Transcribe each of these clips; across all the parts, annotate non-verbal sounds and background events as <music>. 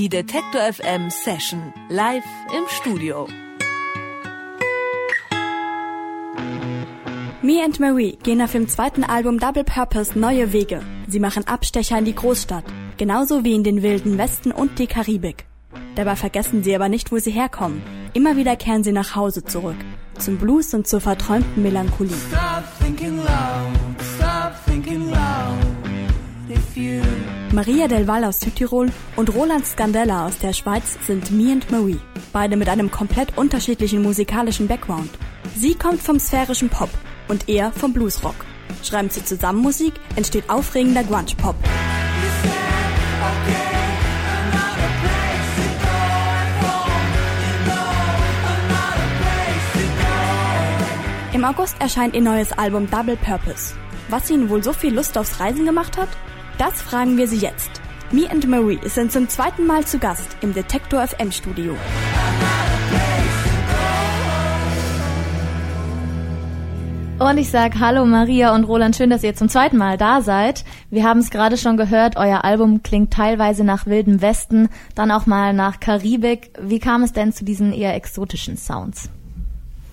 Die Detektor FM Session live im Studio. Me and Marie gehen auf dem zweiten Album Double Purpose neue Wege. Sie machen Abstecher in die Großstadt, genauso wie in den wilden Westen und die Karibik. Dabei vergessen sie aber nicht, wo sie herkommen. Immer wieder kehren sie nach Hause zurück, zum Blues und zur verträumten Melancholie. Maria del Val aus Südtirol und Roland Scandella aus der Schweiz sind Me and Marie, beide mit einem komplett unterschiedlichen musikalischen Background. Sie kommt vom sphärischen Pop und er vom Bluesrock. Schreiben sie zusammen Musik, entsteht aufregender Grunge-Pop. Im August erscheint ihr neues Album Double Purpose. Was ihnen wohl so viel Lust aufs Reisen gemacht hat? Das fragen wir sie jetzt. Me and Marie sind zum zweiten Mal zu Gast im Detektor FM Studio. Und ich sage Hallo Maria und Roland, schön, dass ihr zum zweiten Mal da seid. Wir haben es gerade schon gehört, euer Album klingt teilweise nach Wildem Westen, dann auch mal nach Karibik. Wie kam es denn zu diesen eher exotischen Sounds?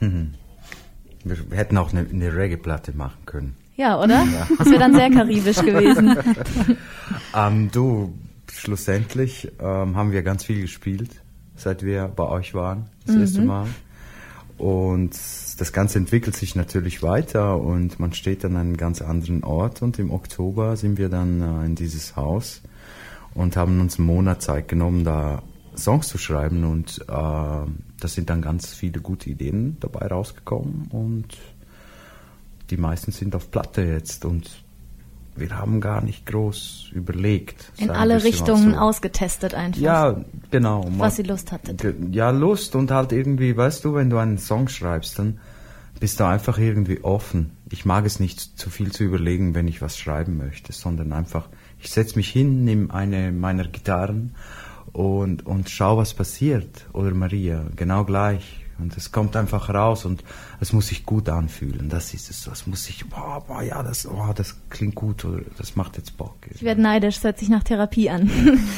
Mhm. <laughs> Wir hätten auch eine, eine Reggae-Platte machen können. Ja, oder? Ja. Das wäre dann sehr karibisch gewesen. <laughs> ähm, du, schlussendlich ähm, haben wir ganz viel gespielt, seit wir bei euch waren, das mhm. erste Mal. Und das Ganze entwickelt sich natürlich weiter und man steht an einem ganz anderen Ort. Und im Oktober sind wir dann äh, in dieses Haus und haben uns einen Monat Zeit genommen, da Songs zu schreiben. Und äh, da sind dann ganz viele gute Ideen dabei rausgekommen. Und die meisten sind auf Platte jetzt und wir haben gar nicht groß überlegt. In alle Richtungen so. ausgetestet einfach. Ja, genau. Was sie Lust hattet. Ja, Lust und halt irgendwie, weißt du, wenn du einen Song schreibst, dann bist du einfach irgendwie offen. Ich mag es nicht zu viel zu überlegen, wenn ich was schreiben möchte, sondern einfach, ich setze mich hin, nehme eine meiner Gitarren und, und schau, was passiert. Oder Maria, genau gleich. Und es kommt einfach raus und es muss sich gut anfühlen. Das ist es. Es muss sich, boah, boah, ja, das, oh, das klingt gut oder das macht jetzt Bock. Ich werde neidisch, es hört sich nach Therapie an.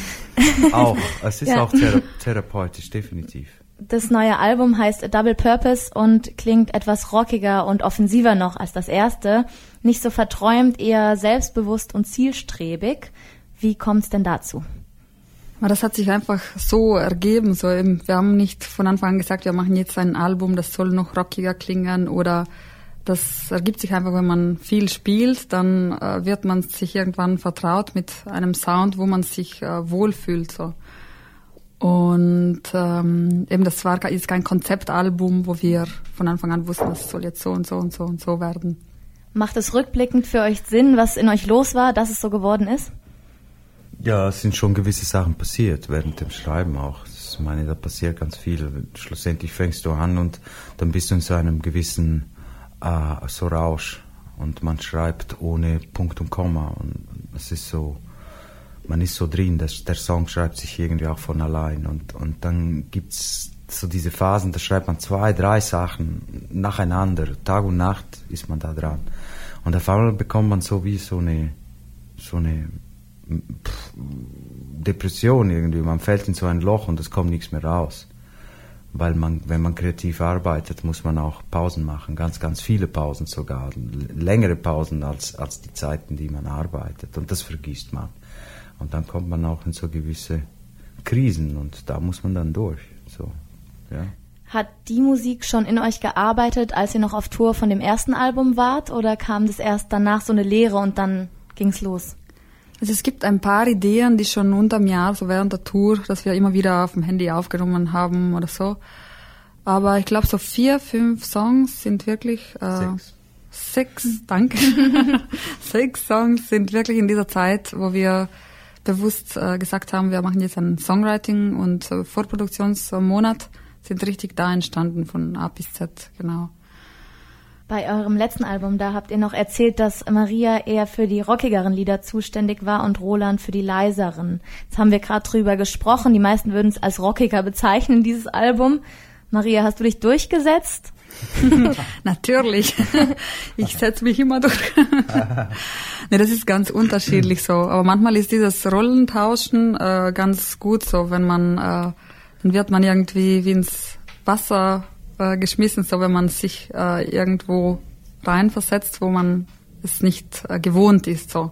<laughs> auch, es ist ja. auch thera therapeutisch, definitiv. Das neue Album heißt Double Purpose und klingt etwas rockiger und offensiver noch als das erste. Nicht so verträumt, eher selbstbewusst und zielstrebig. Wie kommt es denn dazu? Das hat sich einfach so ergeben. So eben, wir haben nicht von Anfang an gesagt, wir machen jetzt ein Album, das soll noch rockiger klingen oder das ergibt sich einfach, wenn man viel spielt, dann äh, wird man sich irgendwann vertraut mit einem Sound, wo man sich äh, wohlfühlt. So. Und ähm, eben das war ist kein Konzeptalbum, wo wir von Anfang an wussten, das soll jetzt so und so und so und so werden. Macht es rückblickend für euch Sinn, was in euch los war, dass es so geworden ist? Ja, es sind schon gewisse Sachen passiert während dem Schreiben auch. Ich meine, da passiert ganz viel. Schlussendlich fängst du an und dann bist du in so einem gewissen äh, so Rausch. Und man schreibt ohne Punkt und Komma. Und es ist so, man ist so drin, dass der Song schreibt sich irgendwie auch von allein. Und, und dann gibt's so diese Phasen, da schreibt man zwei, drei Sachen nacheinander, Tag und Nacht ist man da dran. Und auf einmal bekommt man so wie so eine, so eine Depression irgendwie. Man fällt in so ein Loch und es kommt nichts mehr raus. Weil man, wenn man kreativ arbeitet, muss man auch Pausen machen. Ganz, ganz viele Pausen sogar. Längere Pausen als, als die Zeiten, die man arbeitet. Und das vergisst man. Und dann kommt man auch in so gewisse Krisen und da muss man dann durch. So, ja. Hat die Musik schon in euch gearbeitet, als ihr noch auf Tour von dem ersten Album wart? Oder kam das erst danach so eine Lehre und dann ging's los? Also es gibt ein paar Ideen, die schon unterm Jahr, so während der Tour, dass wir immer wieder auf dem Handy aufgenommen haben oder so. Aber ich glaube, so vier, fünf Songs sind wirklich. Äh, sechs. Sechs, danke. <laughs> sechs Songs sind wirklich in dieser Zeit, wo wir bewusst äh, gesagt haben, wir machen jetzt einen Songwriting und äh, Vorproduktionsmonat, sind richtig da entstanden von A bis Z, genau. Bei eurem letzten Album, da habt ihr noch erzählt, dass Maria eher für die rockigeren Lieder zuständig war und Roland für die leiseren. Jetzt haben wir gerade drüber gesprochen. Die meisten würden es als rockiger bezeichnen, dieses Album. Maria, hast du dich durchgesetzt? <laughs> Natürlich. Ich setze mich immer durch. <laughs> nee, das ist ganz unterschiedlich so. Aber manchmal ist dieses Rollentauschen äh, ganz gut so, wenn man, äh, dann wird man irgendwie wie ins Wasser äh, geschmissen, so wenn man sich äh, irgendwo reinversetzt, wo man es nicht äh, gewohnt ist, so.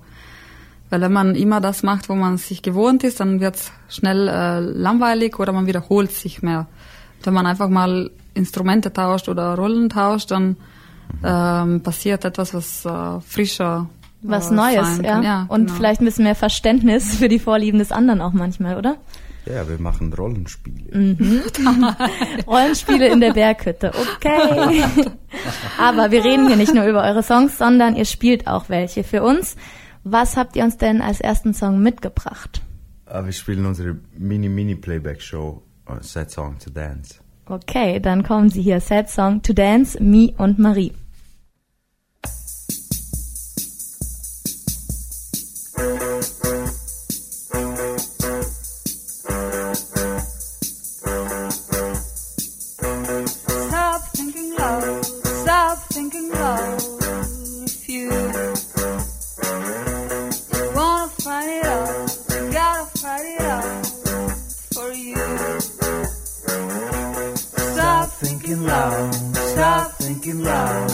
Weil wenn man immer das macht, wo man sich gewohnt ist, dann wird es schnell äh, langweilig oder man wiederholt sich mehr. Wenn man einfach mal Instrumente tauscht oder Rollen tauscht, dann ähm, passiert etwas, was äh, frischer was äh, Neues, ja. ja. Und genau. vielleicht ein bisschen mehr Verständnis für die Vorlieben des anderen auch manchmal, oder? Ja, wir machen Rollenspiele. Mhm. <laughs> Rollenspiele in der Berghütte, okay. <laughs> Aber wir reden hier nicht nur über eure Songs, sondern ihr spielt auch welche für uns. Was habt ihr uns denn als ersten Song mitgebracht? Ah, wir spielen unsere Mini-Mini-Playback-Show uh, Sad Song to Dance. Okay, dann kommen sie hier. Sad Song to Dance, Me und Marie. thinking loud, stop thinking loud.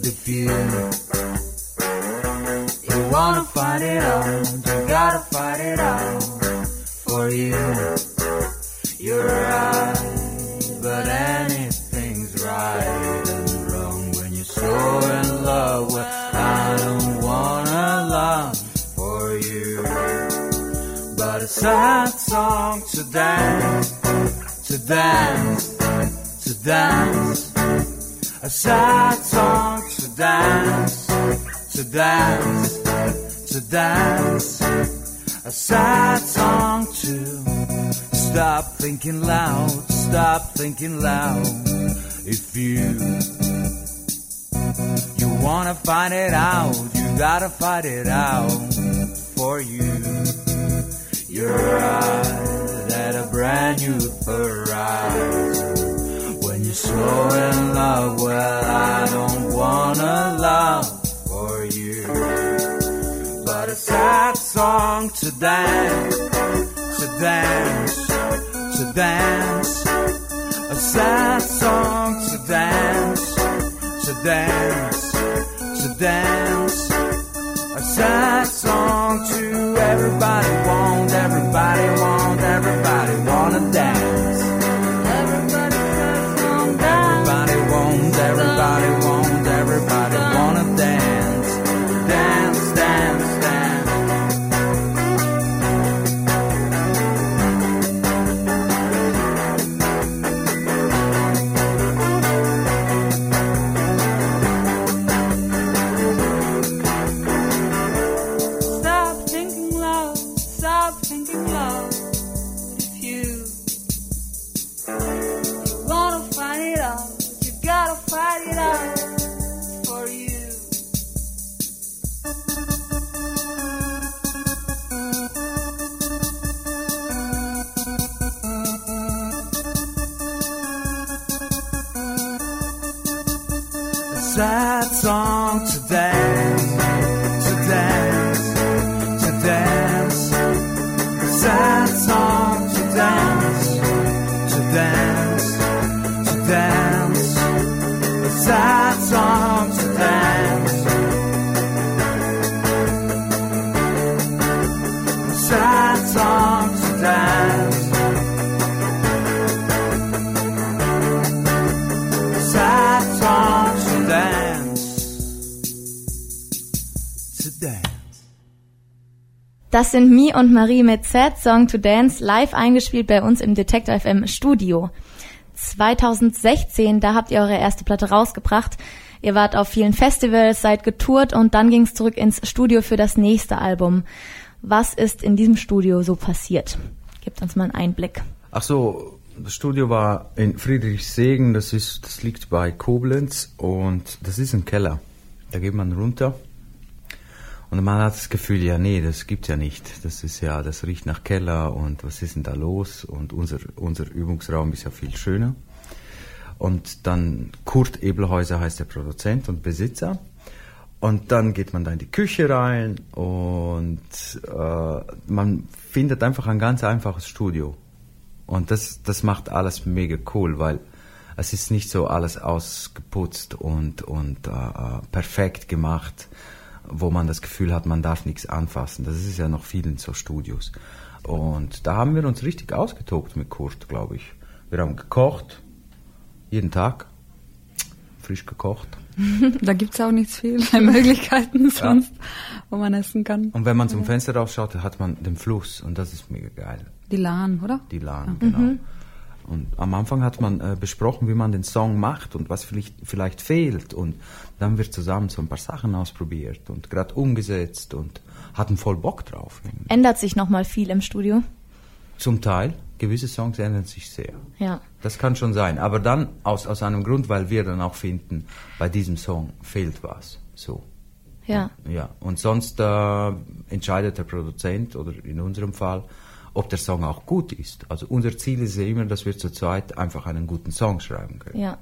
If you you wanna find it out, you gotta find it out for you. You're right, but anything's right and wrong when you're so in love. Well, I don't wanna love for you, but it's a sad song to dance, to dance dance, a sad song to dance, to dance, to dance, a sad song to stop thinking loud, stop thinking loud. If you you wanna find it out, you gotta find it out for you. Your eyes at a brand new horizon. So in love, well, I don't wanna love for you, but a sad song to dance, to dance, to dance a sad song to dance, to dance, to dance. A sad song to everybody want, everybody want, everybody wanna dance. Sad song to Das sind Mi und Marie mit Sad Song to Dance live eingespielt bei uns im Detector FM Studio. 2016, da habt ihr eure erste Platte rausgebracht. Ihr wart auf vielen Festivals, seid getourt und dann ging's zurück ins Studio für das nächste Album. Was ist in diesem Studio so passiert? Gebt uns mal einen Einblick. Ach so, das Studio war in Friedrichsegen, das ist, das liegt bei Koblenz und das ist ein Keller. Da geht man runter und man hat das Gefühl, ja nee, das gibt's ja nicht. Das ist ja, das riecht nach Keller und was ist denn da los? Und unser, unser Übungsraum ist ja viel schöner. Und dann Kurt Ebelhäuser heißt der Produzent und Besitzer. Und dann geht man da in die Küche rein und äh, man findet einfach ein ganz einfaches Studio. Und das, das macht alles mega cool, weil es ist nicht so alles ausgeputzt und, und äh, äh perfekt gemacht, wo man das Gefühl hat, man darf nichts anfassen. Das ist ja noch viel in so Studios. Und da haben wir uns richtig ausgetobt mit Kurt, glaube ich. Wir haben gekocht, jeden Tag, frisch gekocht. <laughs> da gibt es auch nicht viele <laughs> Möglichkeiten sonst, ja. wo man essen kann. Und wenn man zum Fenster rausschaut, hat man den Fluss und das ist mega geil. Die Lahn, oder? Die Lahn, ja. genau. Mhm. Und am Anfang hat man äh, besprochen, wie man den Song macht und was vielleicht, vielleicht fehlt. Und dann haben wir zusammen so ein paar Sachen ausprobiert und gerade umgesetzt und hatten voll Bock drauf. Ändert sich nochmal viel im Studio? Zum Teil. Gewisse Songs ändern sich sehr. Ja. Das kann schon sein. Aber dann aus, aus einem Grund, weil wir dann auch finden, bei diesem Song fehlt was. So. Ja. Ja. Und sonst äh, entscheidet der Produzent oder in unserem Fall, ob der Song auch gut ist. Also unser Ziel ist ja immer, dass wir zu zweit einfach einen guten Song schreiben können. Ja.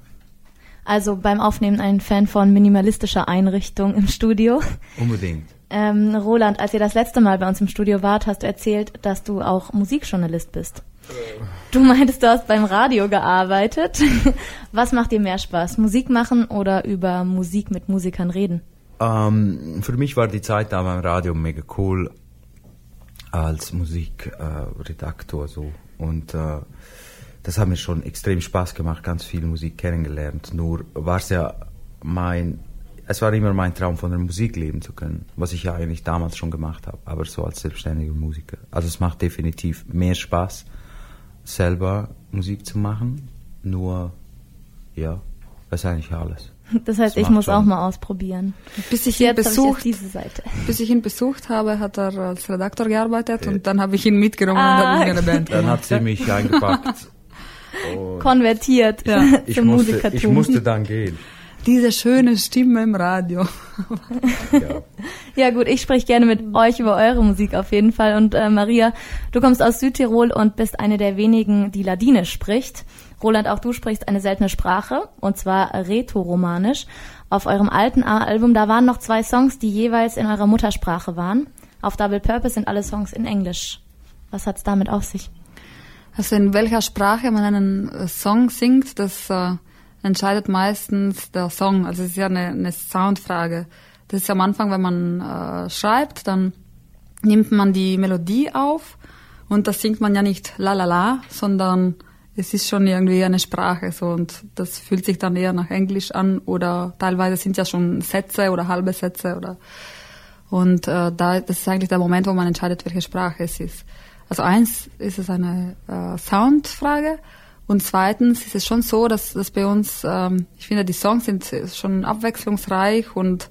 Also beim Aufnehmen ein Fan von minimalistischer Einrichtung im Studio. Unbedingt. Ähm, Roland, als ihr das letzte Mal bei uns im Studio wart, hast du erzählt, dass du auch Musikjournalist bist. Du meintest, du hast beim Radio gearbeitet. <laughs> Was macht dir mehr Spaß? Musik machen oder über Musik mit Musikern reden? Ähm, für mich war die Zeit da beim Radio mega cool als Musikredaktor so. Und äh, das hat mir schon extrem Spaß gemacht, ganz viel Musik kennengelernt. Nur war es ja mein, es war immer mein Traum, von der Musik leben zu können, was ich ja eigentlich damals schon gemacht habe, aber so als selbstständiger Musiker. Also es macht definitiv mehr Spaß, selber Musik zu machen. Nur, ja, das ist eigentlich alles. <laughs> Das heißt, das ich muss schon. auch mal ausprobieren. Bis ich ihn besucht, ich <laughs> bis ich ihn besucht habe, hat er als Redakteur gearbeitet okay. und dann habe ich ihn mitgenommen ah. und habe eine Band. Dann hat sie mich eingepackt. <laughs> Konvertiert ja. ich, musste, ich musste dann gehen. Diese schöne Stimme im Radio. ja. ja gut, ich spreche gerne mit euch über eure Musik auf jeden Fall. Und äh, Maria, du kommst aus Südtirol und bist eine der wenigen, die Ladinisch spricht. Roland, auch du sprichst eine seltene Sprache, und zwar Rätoromanisch. Auf eurem alten Album, da waren noch zwei Songs, die jeweils in eurer Muttersprache waren. Auf Double Purpose sind alle Songs in Englisch. Was hat's damit auf sich? Also in welcher Sprache man einen äh, Song singt, das äh, entscheidet meistens der Song. Also es ist ja eine, eine Soundfrage. Das ist am Anfang, wenn man äh, schreibt, dann nimmt man die Melodie auf und da singt man ja nicht la la la, sondern es ist schon irgendwie eine Sprache so und das fühlt sich dann eher nach Englisch an oder teilweise sind ja schon Sätze oder halbe Sätze oder und äh, da das ist eigentlich der Moment, wo man entscheidet, welche Sprache es ist. Also eins ist es eine äh, Soundfrage und zweitens ist es schon so, dass, dass bei uns, ähm, ich finde, die Songs sind schon abwechslungsreich und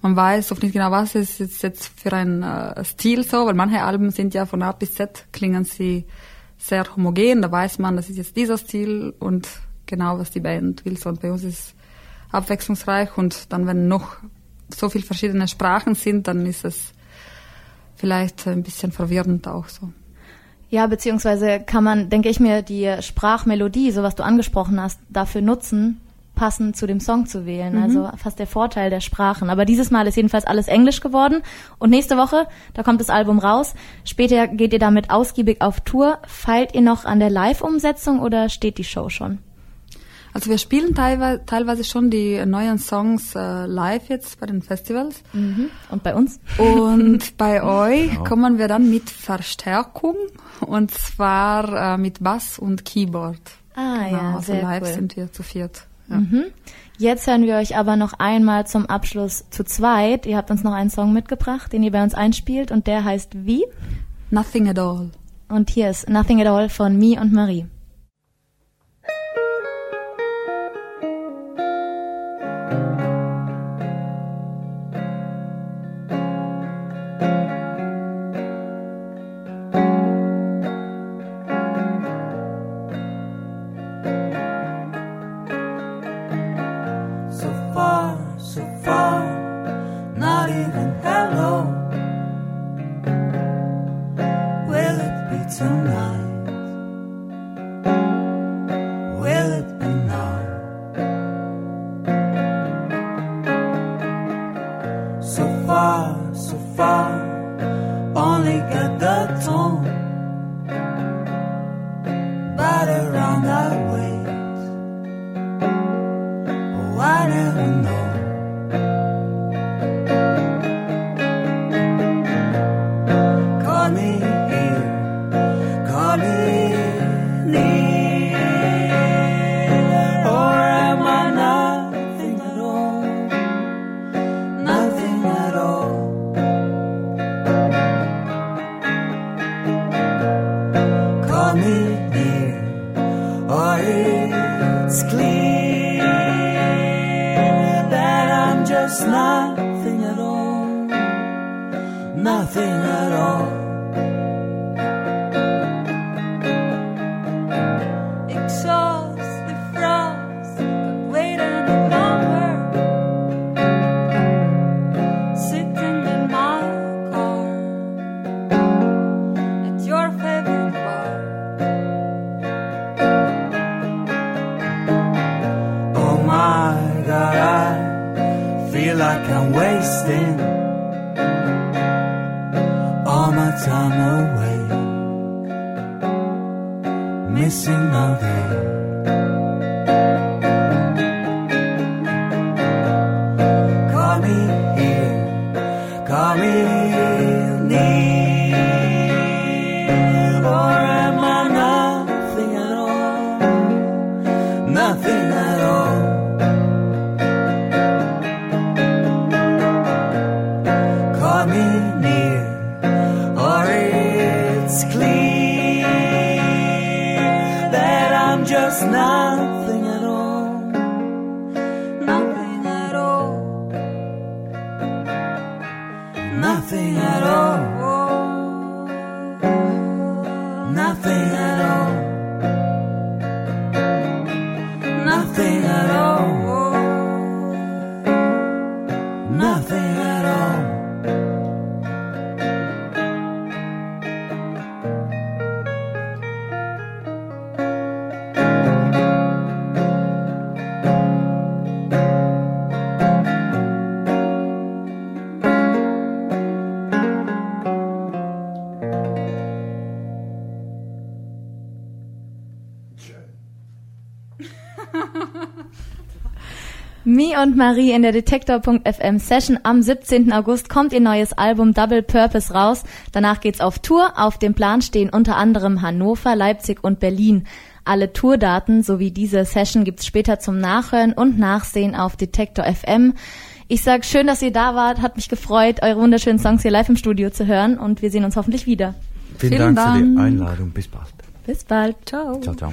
man weiß oft nicht genau, was ist jetzt für ein äh, Stil so, weil manche Alben sind ja von A bis Z klingen sie sehr homogen, da weiß man, das ist jetzt dieser Stil und genau, was die Band will. Und bei uns ist abwechslungsreich und dann, wenn noch so viele verschiedene Sprachen sind, dann ist es vielleicht ein bisschen verwirrend auch so. Ja, beziehungsweise kann man, denke ich mir, die Sprachmelodie, so was du angesprochen hast, dafür nutzen, passend zu dem Song zu wählen. Mhm. Also fast der Vorteil der Sprachen. Aber dieses Mal ist jedenfalls alles Englisch geworden. Und nächste Woche, da kommt das Album raus. Später geht ihr damit ausgiebig auf Tour. Feilt ihr noch an der Live-Umsetzung oder steht die Show schon? Also wir spielen teilweise, teilweise schon die neuen Songs äh, live jetzt bei den Festivals. Mhm. Und bei uns? Und <laughs> bei euch genau. kommen wir dann mit Verstärkung und zwar äh, mit Bass und Keyboard. Ah genau, ja, also sehr live cool. sind wir zu viert. Ja. Mhm. Jetzt hören wir euch aber noch einmal zum Abschluss zu zweit. Ihr habt uns noch einen Song mitgebracht, den ihr bei uns einspielt und der heißt wie? Nothing at all. Und hier ist Nothing at all von Mi und Marie. Und Marie in der Detektor.fm Session am 17. August kommt ihr neues Album Double Purpose raus. Danach geht's auf Tour. Auf dem Plan stehen unter anderem Hannover, Leipzig und Berlin. Alle Tourdaten sowie diese Session gibt's später zum Nachhören und Nachsehen auf Detektor FM. Ich sag schön, dass ihr da wart. Hat mich gefreut, eure wunderschönen Songs hier live im Studio zu hören und wir sehen uns hoffentlich wieder. Vielen, Vielen Dank, für die Dank. Einladung. Bis bald. Bis bald. Ciao. Ciao, ciao.